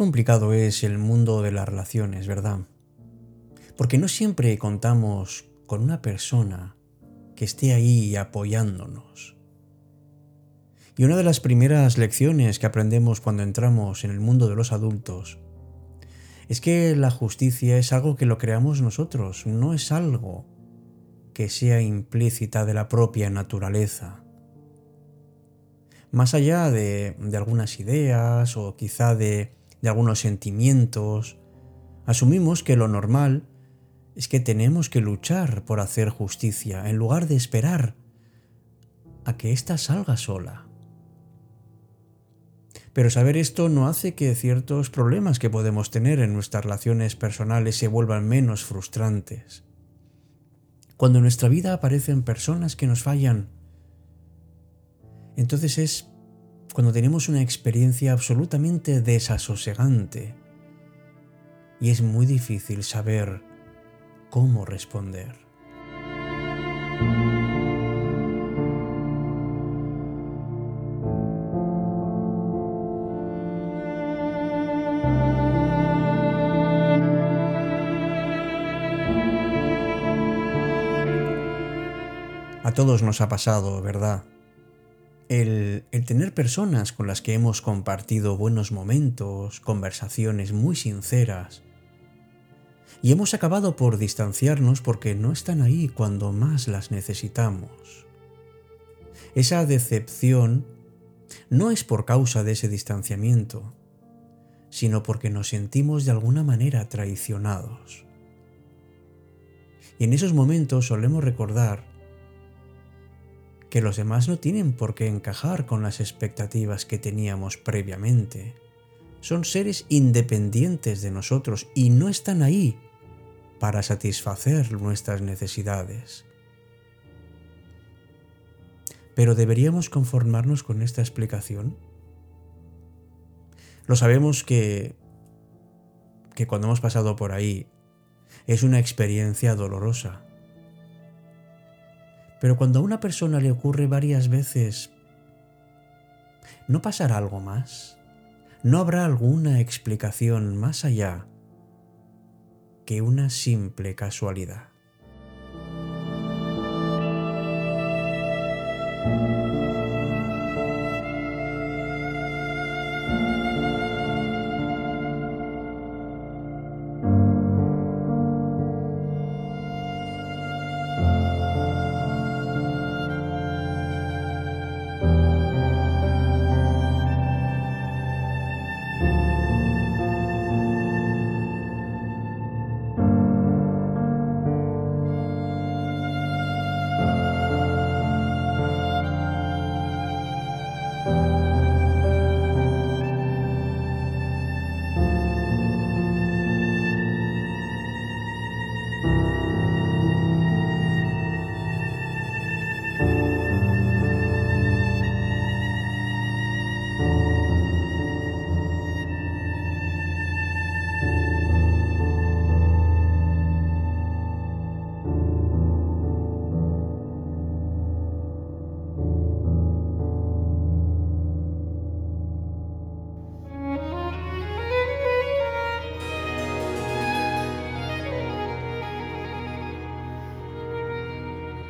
complicado es el mundo de las relaciones, ¿verdad? Porque no siempre contamos con una persona que esté ahí apoyándonos. Y una de las primeras lecciones que aprendemos cuando entramos en el mundo de los adultos es que la justicia es algo que lo creamos nosotros, no es algo que sea implícita de la propia naturaleza. Más allá de, algunas ideas o quizá de, de algunos sentimientos, asumimos que lo normal es que tenemos que luchar por hacer justicia en lugar de esperar a que ésta salga sola. Pero saber esto no hace que ciertos problemas que podemos tener en nuestras relaciones personales se vuelvan menos frustrantes. Cuando en nuestra vida aparecen personas que nos fallan, entonces es cuando tenemos una experiencia absolutamente desasosegante y es muy difícil saber cómo responder. A todos nos ha pasado, ¿verdad? El, tener personas con las que hemos compartido buenos momentos, conversaciones muy sinceras, y hemos acabado por distanciarnos porque no están ahí cuando más las necesitamos. Esa decepción no es por causa de ese distanciamiento, sino porque nos sentimos de alguna manera traicionados. Y en esos momentos solemos recordar que los demás no tienen por qué encajar con las expectativas que teníamos previamente. Son seres independientes de nosotros y no están ahí para satisfacer nuestras necesidades. Pero ¿deberíamos conformarnos con esta explicación? Lo sabemos que, que cuando hemos pasado por ahí es una experiencia dolorosa pero cuando a una persona le ocurre varias veces, ¿no pasará algo más? ¿No habrá alguna explicación más allá que una simple casualidad? thank you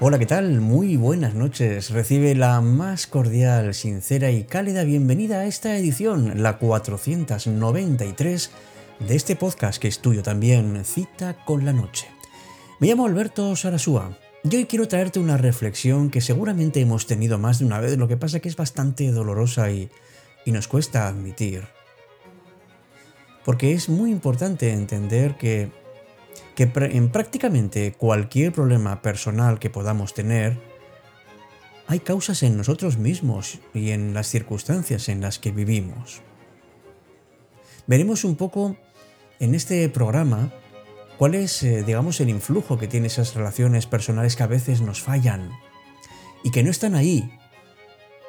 Hola, ¿qué tal? Muy buenas noches. Recibe la más cordial, sincera y cálida bienvenida a esta edición, la 493 de este podcast que es tuyo también, Cita con la Noche. Me llamo Alberto Sarasúa y hoy quiero traerte una reflexión que seguramente hemos tenido más de una vez, lo que pasa que es bastante dolorosa y, y nos cuesta admitir. Porque es muy importante entender que que en prácticamente cualquier problema personal que podamos tener, hay causas en nosotros mismos y en las circunstancias en las que vivimos. Veremos un poco en este programa cuál es, eh, digamos, el influjo que tienen esas relaciones personales que a veces nos fallan y que no están ahí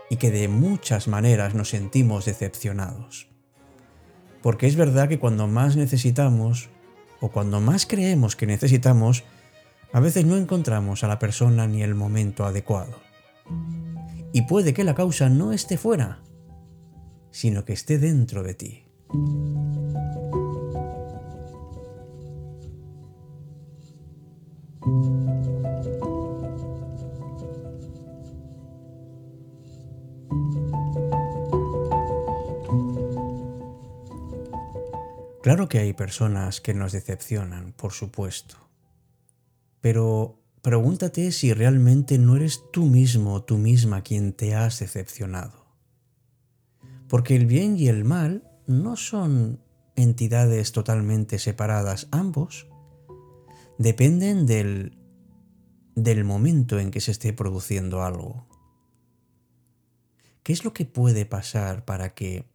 y que de muchas maneras nos sentimos decepcionados. Porque es verdad que cuando más necesitamos o cuando más creemos que necesitamos, a veces no encontramos a la persona ni el momento adecuado. Y puede que la causa no esté fuera, sino que esté dentro de ti. Claro que hay personas que nos decepcionan, por supuesto. Pero pregúntate si realmente no eres tú mismo o tú misma quien te has decepcionado. Porque el bien y el mal no son entidades totalmente separadas, ambos dependen del, del momento en que se esté produciendo algo. ¿Qué es lo que puede pasar para que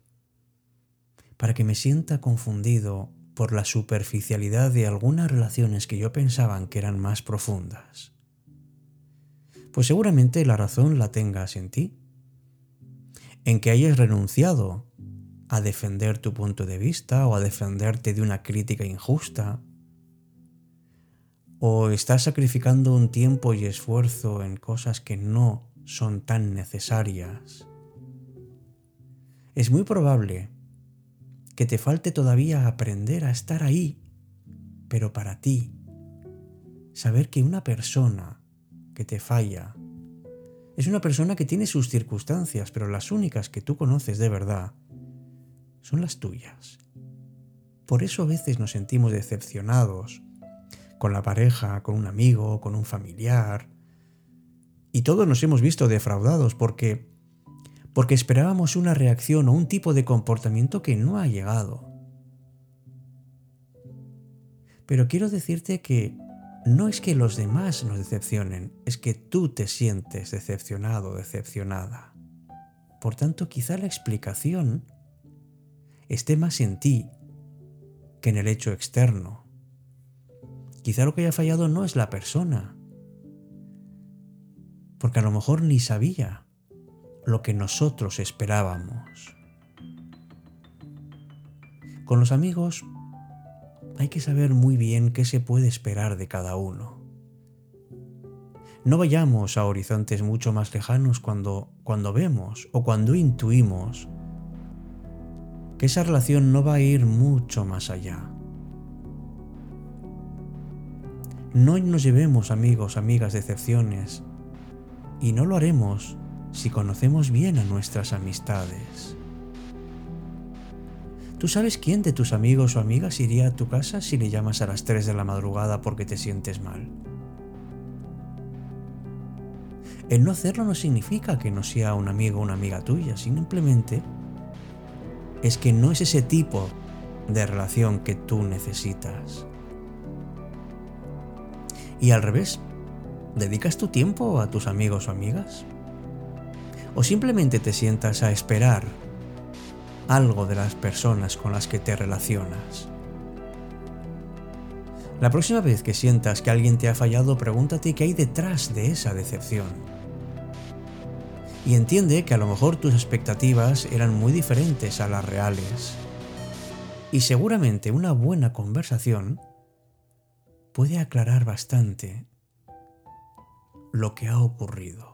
para que me sienta confundido por la superficialidad de algunas relaciones que yo pensaban que eran más profundas. Pues seguramente la razón la tengas en ti, en que hayas renunciado a defender tu punto de vista o a defenderte de una crítica injusta, o estás sacrificando un tiempo y esfuerzo en cosas que no son tan necesarias. Es muy probable que te falte todavía aprender a estar ahí, pero para ti. Saber que una persona que te falla es una persona que tiene sus circunstancias, pero las únicas que tú conoces de verdad son las tuyas. Por eso a veces nos sentimos decepcionados con la pareja, con un amigo, con un familiar. Y todos nos hemos visto defraudados porque porque esperábamos una reacción o un tipo de comportamiento que no ha llegado. Pero quiero decirte que no es que los demás nos decepcionen, es que tú te sientes decepcionado o decepcionada. Por tanto, quizá la explicación esté más en ti que en el hecho externo. Quizá lo que haya fallado no es la persona, porque a lo mejor ni sabía lo que nosotros esperábamos. Con los amigos hay que saber muy bien qué se puede esperar de cada uno. No vayamos a horizontes mucho más lejanos cuando, cuando vemos o cuando intuimos que esa relación no va a ir mucho más allá. No nos llevemos amigos, amigas, decepciones, y no lo haremos si conocemos bien a nuestras amistades. ¿Tú sabes quién de tus amigos o amigas iría a tu casa si le llamas a las 3 de la madrugada porque te sientes mal? El no hacerlo no significa que no sea un amigo o una amiga tuya, simplemente es que no es ese tipo de relación que tú necesitas. Y al revés, ¿dedicas tu tiempo a tus amigos o amigas? O simplemente te sientas a esperar algo de las personas con las que te relacionas. La próxima vez que sientas que alguien te ha fallado, pregúntate qué hay detrás de esa decepción. Y entiende que a lo mejor tus expectativas eran muy diferentes a las reales. Y seguramente una buena conversación puede aclarar bastante lo que ha ocurrido.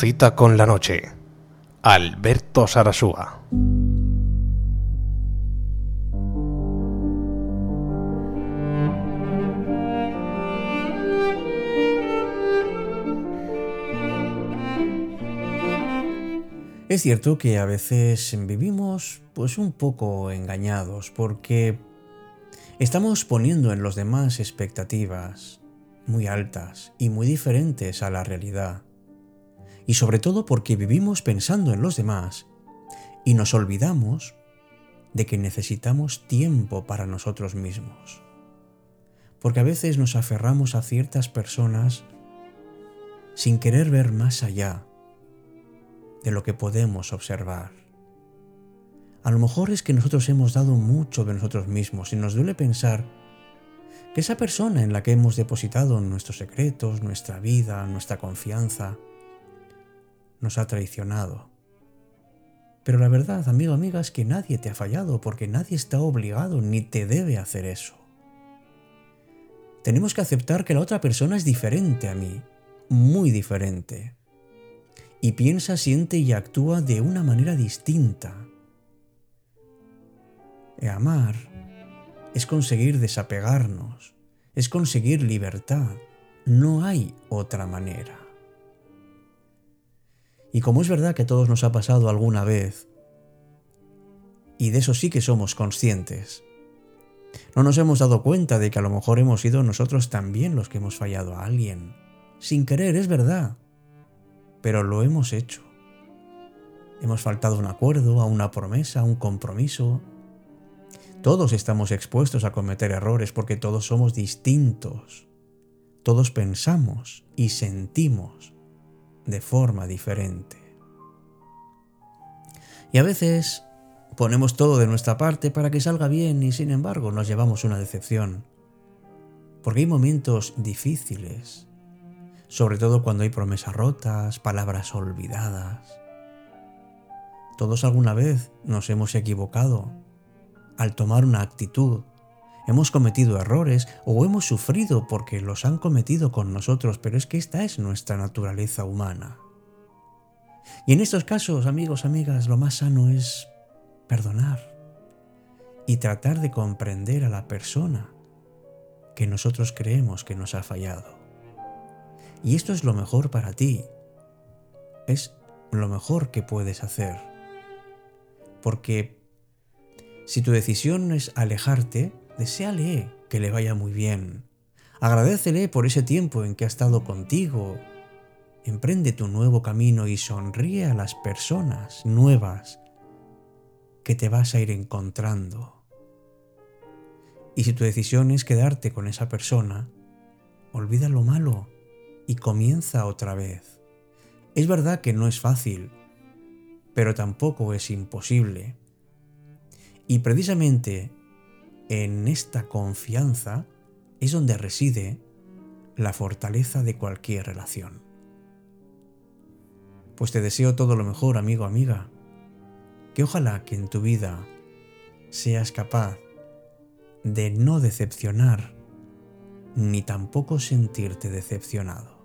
Cita con la noche. Alberto Sarasúa. Es cierto que a veces vivimos pues un poco engañados porque estamos poniendo en los demás expectativas muy altas y muy diferentes a la realidad y sobre todo porque vivimos pensando en los demás y nos olvidamos de que necesitamos tiempo para nosotros mismos. Porque a veces nos aferramos a ciertas personas sin querer ver más allá de lo que podemos observar. A lo mejor es que nosotros hemos dado mucho de nosotros mismos y nos duele pensar que esa persona en la que hemos depositado nuestros secretos, nuestra vida, nuestra confianza, nos ha traicionado. Pero la verdad, amigo, amiga, es que nadie te ha fallado porque nadie está obligado ni te debe hacer eso. Tenemos que aceptar que la otra persona es diferente a mí, muy diferente. Y piensa, siente y actúa de una manera distinta. Y amar es conseguir desapegarnos, es conseguir libertad. No hay otra manera. Y como es verdad que a todos nos ha pasado alguna vez, y de eso sí que somos conscientes, no nos hemos dado cuenta de que a lo mejor hemos sido nosotros también los que hemos fallado a alguien. Sin querer, es verdad, pero lo hemos hecho. Hemos faltado a un acuerdo, a una promesa, a un compromiso. Todos estamos expuestos a cometer errores porque todos somos distintos. Todos pensamos y sentimos de forma diferente. Y a veces ponemos todo de nuestra parte para que salga bien y sin embargo nos llevamos una decepción. Porque hay momentos difíciles, sobre todo cuando hay promesas rotas, palabras olvidadas. Todos alguna vez nos hemos equivocado al tomar una actitud hemos cometido errores o hemos sufrido porque los han cometido con nosotros, pero es que esta es nuestra naturaleza humana. Y en estos casos, amigos, amigas, lo más sano es perdonar y tratar de comprender a la persona que nosotros creemos que nos ha fallado. Y esto es lo mejor para ti. Es lo mejor que puedes hacer. Porque si tu decisión es alejarte, deséale que le vaya muy bien. Agradecele por ese tiempo en que ha estado contigo. Emprende tu nuevo camino y sonríe a las personas nuevas que te vas a ir encontrando. Y si tu decisión es quedarte con esa persona, olvida lo malo y comienza otra vez. Es verdad que no es fácil, pero tampoco es imposible. Y precisamente en esta confianza es donde reside la fortaleza de cualquier relación. Pues te deseo todo lo mejor, amigo, amiga. Que ojalá que en tu vida seas capaz de no decepcionar ni tampoco sentirte decepcionado.